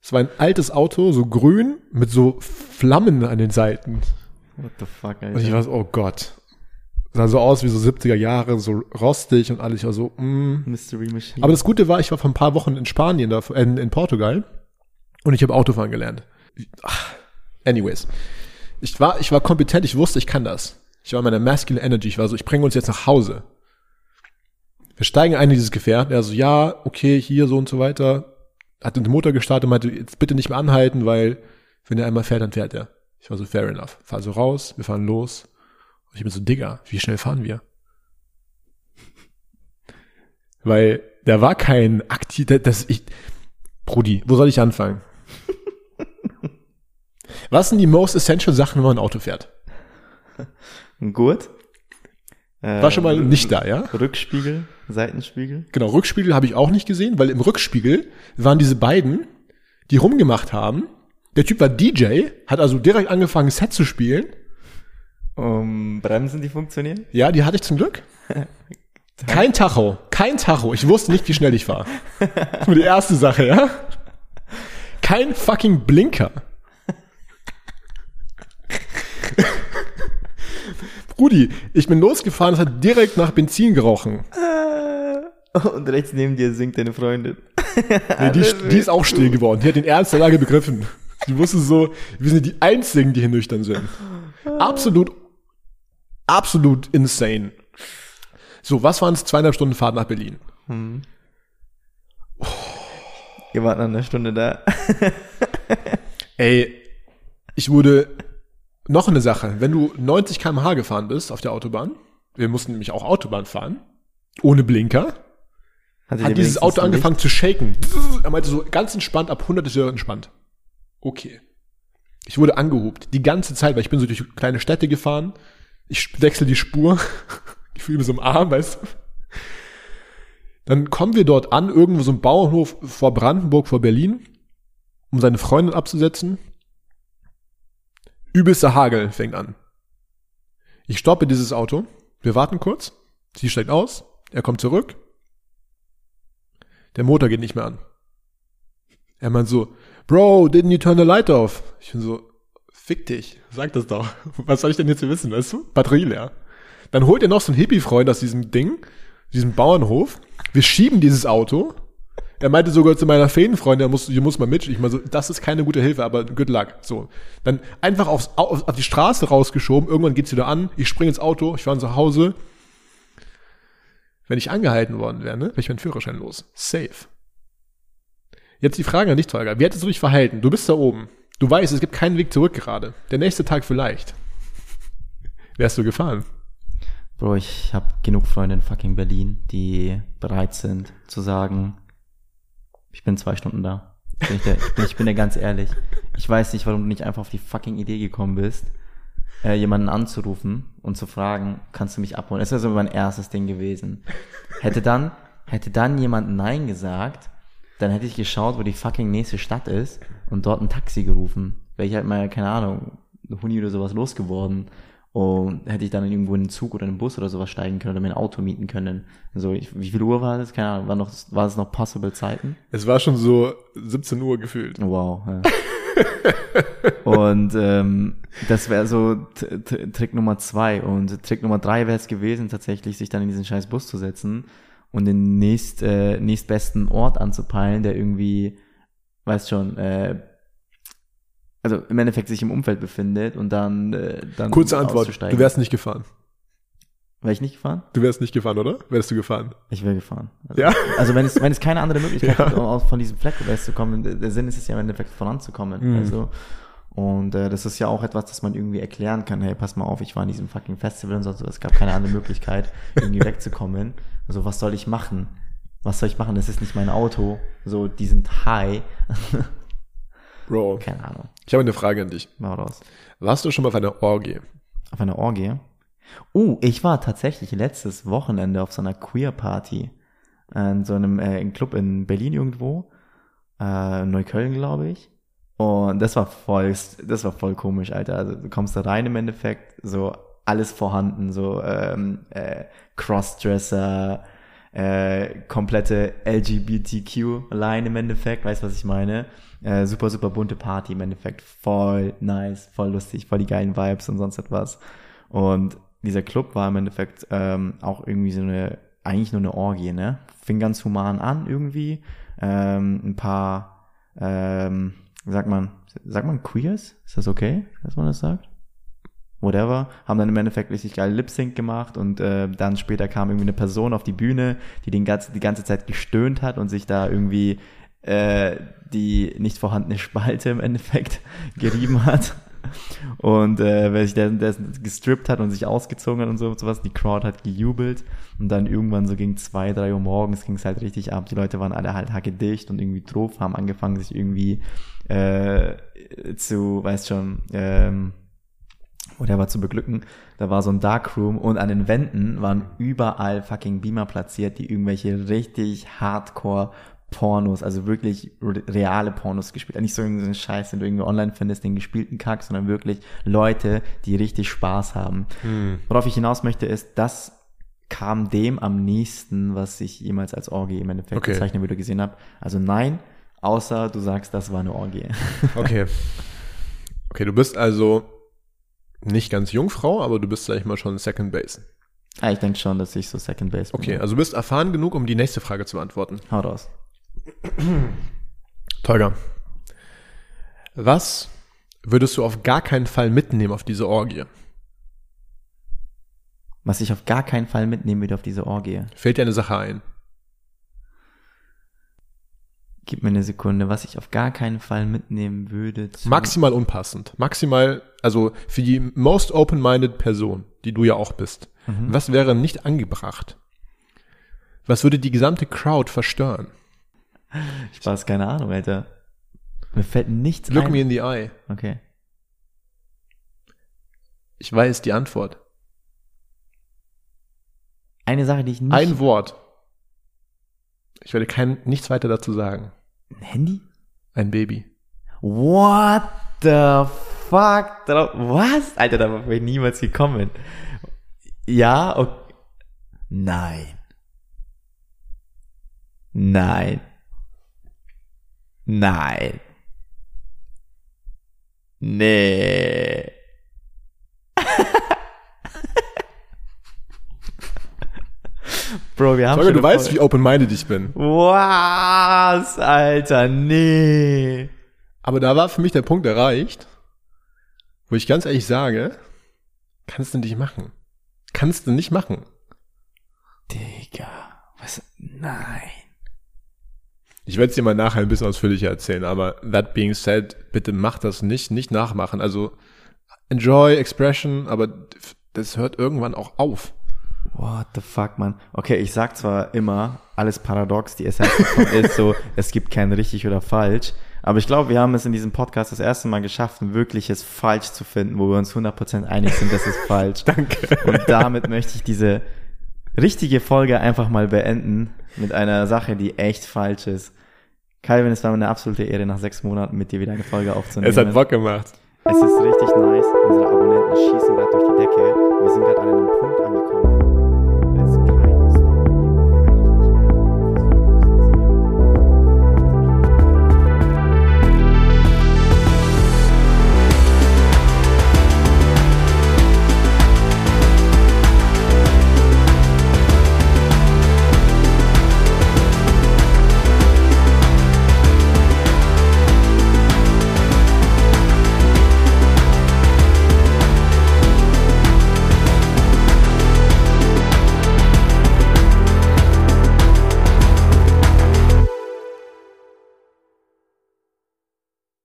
Es war ein altes Auto, so grün, mit so Flammen an den Seiten. What the fuck, Und ich Alter. war so, oh Gott. Sah so aus wie so 70er Jahre, so rostig und alles. Ich war so, mm. Mystery Machine. Aber das Gute war, ich war vor ein paar Wochen in Spanien, da, in, in Portugal. Und ich habe Autofahren gelernt. Ach, anyways. Ich war, ich war kompetent, ich wusste, ich kann das. Ich war in meiner Masculine Energy. Ich war so, ich bringe uns jetzt nach Hause. Wir steigen ein in dieses Gefährt. Er so, ja, okay, hier so und so weiter. Hat den Motor gestartet und meinte, jetzt bitte nicht mehr anhalten, weil wenn er einmal fährt, dann fährt er. Ich war so, fair enough. Fahr so raus, wir fahren los. Ich bin so, Digga, wie schnell fahren wir? Weil da war kein aktiv, das- ich, Brudi, wo soll ich anfangen? Was sind die most essential Sachen, wenn man ein Auto fährt? Gurt. Äh, War schon mal nicht da, ja? Rückspiegel, Seitenspiegel. Genau, Rückspiegel habe ich auch nicht gesehen, weil im Rückspiegel waren diese beiden, die rumgemacht haben. Der Typ war DJ, hat also direkt angefangen, Set zu spielen. Um Bremsen, die funktionieren. Ja, die hatte ich zum Glück. Kein Tacho, kein Tacho. Ich wusste nicht, wie schnell ich war. Das war die erste Sache, ja? Kein fucking Blinker. Rudi, ich bin losgefahren, es hat direkt nach Benzin gerochen. Und rechts neben dir singt deine Freundin. Nee, die, die ist auch still geworden. Die hat den Ernst der Lage begriffen. Die wusste so, wir sind die Einzigen, die hier nüchtern sind. Absolut, absolut insane. So, was waren es? Zweieinhalb Stunden Fahrt nach Berlin. Ihr wart nach einer Stunde da. Ey, ich wurde noch eine Sache. Wenn du 90 km/h gefahren bist auf der Autobahn, wir mussten nämlich auch Autobahn fahren, ohne Blinker, ihr hat dieses Auto angefangen zu shaken. Er meinte so, ganz entspannt, ab 100 ist er entspannt. Okay. Ich wurde angehupt. Die ganze Zeit, weil ich bin so durch kleine Städte gefahren. Ich wechsle die Spur. Ich fühle mich so im Arm, weißt du. Dann kommen wir dort an, irgendwo so ein Bauernhof vor Brandenburg, vor Berlin, um seine Freundin abzusetzen. Übelster Hagel fängt an. Ich stoppe dieses Auto. Wir warten kurz. Sie steigt aus. Er kommt zurück. Der Motor geht nicht mehr an. Er meint so, Bro, didn't you turn the light off? Ich bin so, fick dich, sag das doch. Was soll ich denn jetzt wissen, weißt du? Batterie leer. Dann holt er noch so einen Hippie-Freund aus diesem Ding, diesem Bauernhof. Wir schieben dieses Auto. Er meinte sogar zu meiner Fädenfreundin, er muss, hier muss mal mit. Ich meine so, das ist keine gute Hilfe, aber good luck. So. Dann einfach aufs, auf, auf die Straße rausgeschoben. Irgendwann geht's wieder an. Ich springe ins Auto. Ich fahre zu Hause. Wenn ich angehalten worden wäre, ne, wäre ich meinen Führerschein los. Safe. Jetzt die Frage an dich, Tolga. Wie hättest du dich verhalten? Du bist da oben. Du weißt, es gibt keinen Weg zurück gerade. Der nächste Tag vielleicht. Wärst du gefahren? Bro, ich habe genug Freunde in fucking Berlin, die bereit sind zu sagen, ich bin zwei Stunden da. Bin ich, der, ich, bin, ich bin dir ganz ehrlich. Ich weiß nicht, warum du nicht einfach auf die fucking Idee gekommen bist, äh, jemanden anzurufen und zu fragen, kannst du mich abholen? Das wäre so mein erstes Ding gewesen. Hätte dann, hätte dann jemand Nein gesagt, dann hätte ich geschaut, wo die fucking nächste Stadt ist und dort ein Taxi gerufen. Wäre ich halt mal, keine Ahnung, Huni oder sowas losgeworden. Und hätte ich dann irgendwo in einen Zug oder in einen Bus oder sowas steigen können oder mir ein Auto mieten können. So, ich, wie viel Uhr war das? Keine Ahnung, war noch, war es noch possible Zeiten? Es war schon so 17 Uhr gefühlt. Wow. Ja. und ähm, das wäre so T T Trick Nummer zwei. Und Trick Nummer drei wäre es gewesen, tatsächlich sich dann in diesen scheiß Bus zu setzen und den nächst, äh, nächstbesten Ort anzupeilen, der irgendwie, weißt schon, äh, also im Endeffekt sich im Umfeld befindet und dann, äh, dann Kurze Antwort, du wärst nicht gefahren. Wäre ich nicht gefahren? Du wärst nicht gefahren, oder? Wärst du gefahren? Ich wäre gefahren. Also, Ja. Also wenn es, wenn es keine andere Möglichkeit Ja. gibt, um aus- von diesem Fleck wegzukommen, der der Sinn ist es ja im Endeffekt voranzukommen. Mhm. Also, und äh, das ist ja auch etwas, das man irgendwie erklären kann. Hey, pass mal auf, ich war in diesem fucking Festival und so, es gab keine andere Möglichkeit, irgendwie wegzukommen. Also was soll ich machen? Was soll ich machen? Das ist nicht mein Auto. So, die sind high. Bro, keine Ahnung. ich habe eine Frage an dich. Mal raus. Warst du schon mal auf einer Orgie? Auf einer Orgie. Uh, ich war tatsächlich letztes Wochenende auf so einer Queer-Party. In so einem äh, Club in Berlin irgendwo. Äh, Neukölln, glaube ich. Und das war voll, das war voll komisch, Alter. Also du kommst da rein im Endeffekt, so alles vorhanden, so ähm, äh, Crossdresser, äh, komplette LGBTQ-Line im Endeffekt, weißt was ich meine? Äh, super, super bunte Party im Endeffekt, voll nice, voll lustig, voll die geilen Vibes und sonst etwas. Und dieser Club war im Endeffekt ähm, auch irgendwie so eine, eigentlich nur eine Orgie, ne? Fing ganz human an irgendwie. Ähm, ein paar, ähm, sagt man, sagt man Queers? Ist das okay, dass man das sagt? Whatever, haben dann im Endeffekt richtig geil Lip Sync gemacht und äh, dann später kam irgendwie eine Person auf die Bühne, die den ganze, die ganze Zeit gestöhnt hat und sich da irgendwie äh, die nicht vorhandene Spalte im Endeffekt gerieben hat. Und äh, wer sich der, der gestrippt hat und sich ausgezogen hat und so sowas, die Crowd hat gejubelt und dann irgendwann so gegen zwei, drei Uhr morgens ging es halt richtig ab. Die Leute waren alle halt hackedicht und irgendwie drauf, haben angefangen sich irgendwie äh, zu, weißt schon, ähm, whatever zu beglücken. Da war so ein Darkroom und an den Wänden waren überall fucking Beamer platziert, die irgendwelche richtig Hardcore Pornos, also wirklich re- reale Pornos gespielt. Nicht so irgendeinen Scheiß, den du irgendwie online findest, den gespielten Kack, sondern wirklich Leute, die richtig Spaß haben. Worauf ich hinaus möchte, ist, das kam dem am nächsten, was ich jemals als Orgie im Endeffekt Okay. bezeichnet wieder gesehen habe. Also nein, außer du sagst, das war eine Orgie. Okay. Okay, du bist also nicht ganz Jungfrau, aber du bist, sag ich mal, schon Second Base. ah, ich denke schon, dass ich so Second Base bin. Okay, also du bist erfahren genug, um die nächste Frage zu beantworten. Hau raus. Tolga, was würdest du auf gar keinen Fall mitnehmen auf diese Orgie? Was ich auf gar keinen Fall mitnehmen würde auf diese Orgie. Fällt dir eine Sache ein? Gib mir eine Sekunde, was ich auf gar keinen Fall mitnehmen würde. Maximal unpassend. Maximal, also für die most open-minded Person, die du ja auch bist. Mhm. Was wäre nicht angebracht? Was würde die gesamte Crowd verstören? Spaß, keine Ahnung, Alter. Mir fällt nichts Look ein. me in the eye. Okay. Ich weiß die Antwort. Eine Sache, die ich nicht... Ein Wort. Ich werde kein, nichts weiter dazu sagen. Ein Handy? Ein Baby. What the fuck? Was? Alter, da wäre ich niemals gekommen. Ja, okay. Nein. Nein. Nein. Nee. Bro, wir haben schon du weißt, wie open-minded ich bin. Was, Alter, nee. Aber da war für mich der Punkt erreicht, wo ich ganz ehrlich sage, kannst du nicht machen. Kannst du nicht machen. Digga, was? Nein. Ich werde es dir mal nachher ein bisschen ausführlicher erzählen, aber that being said, bitte mach das nicht, nicht nachmachen. Also enjoy expression, aber das hört irgendwann auch auf. What the fuck, man. Okay, ich sag zwar immer, alles paradox, die Essenz davon ist so, es gibt kein richtig oder falsch, aber ich glaube, wir haben es in diesem Podcast das erste Mal geschafft, ein wirkliches Falsch zu finden, wo wir uns 100% einig sind, das ist falsch. Danke. Und damit möchte ich diese richtige Folge einfach mal beenden mit einer Sache, die echt falsch ist. Calvin, es war mir eine absolute Ehre, nach sechs Monaten mit dir wieder eine Folge aufzunehmen. Es hat Bock gemacht. Es ist richtig nice. Unsere Abonnenten schießen gerade durch die